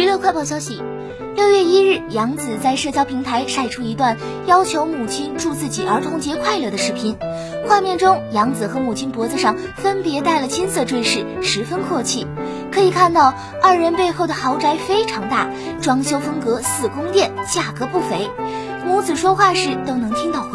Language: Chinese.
娱乐快报消息：六月一日，杨紫在社交平台晒出一段要求母亲祝自己儿童节快乐的视频。画面中，杨紫和母亲脖子上分别戴了金色坠饰，十分阔气。可以看到，二人背后的豪宅非常大，装修风格似宫殿，价格不菲。母子说话时都能听到。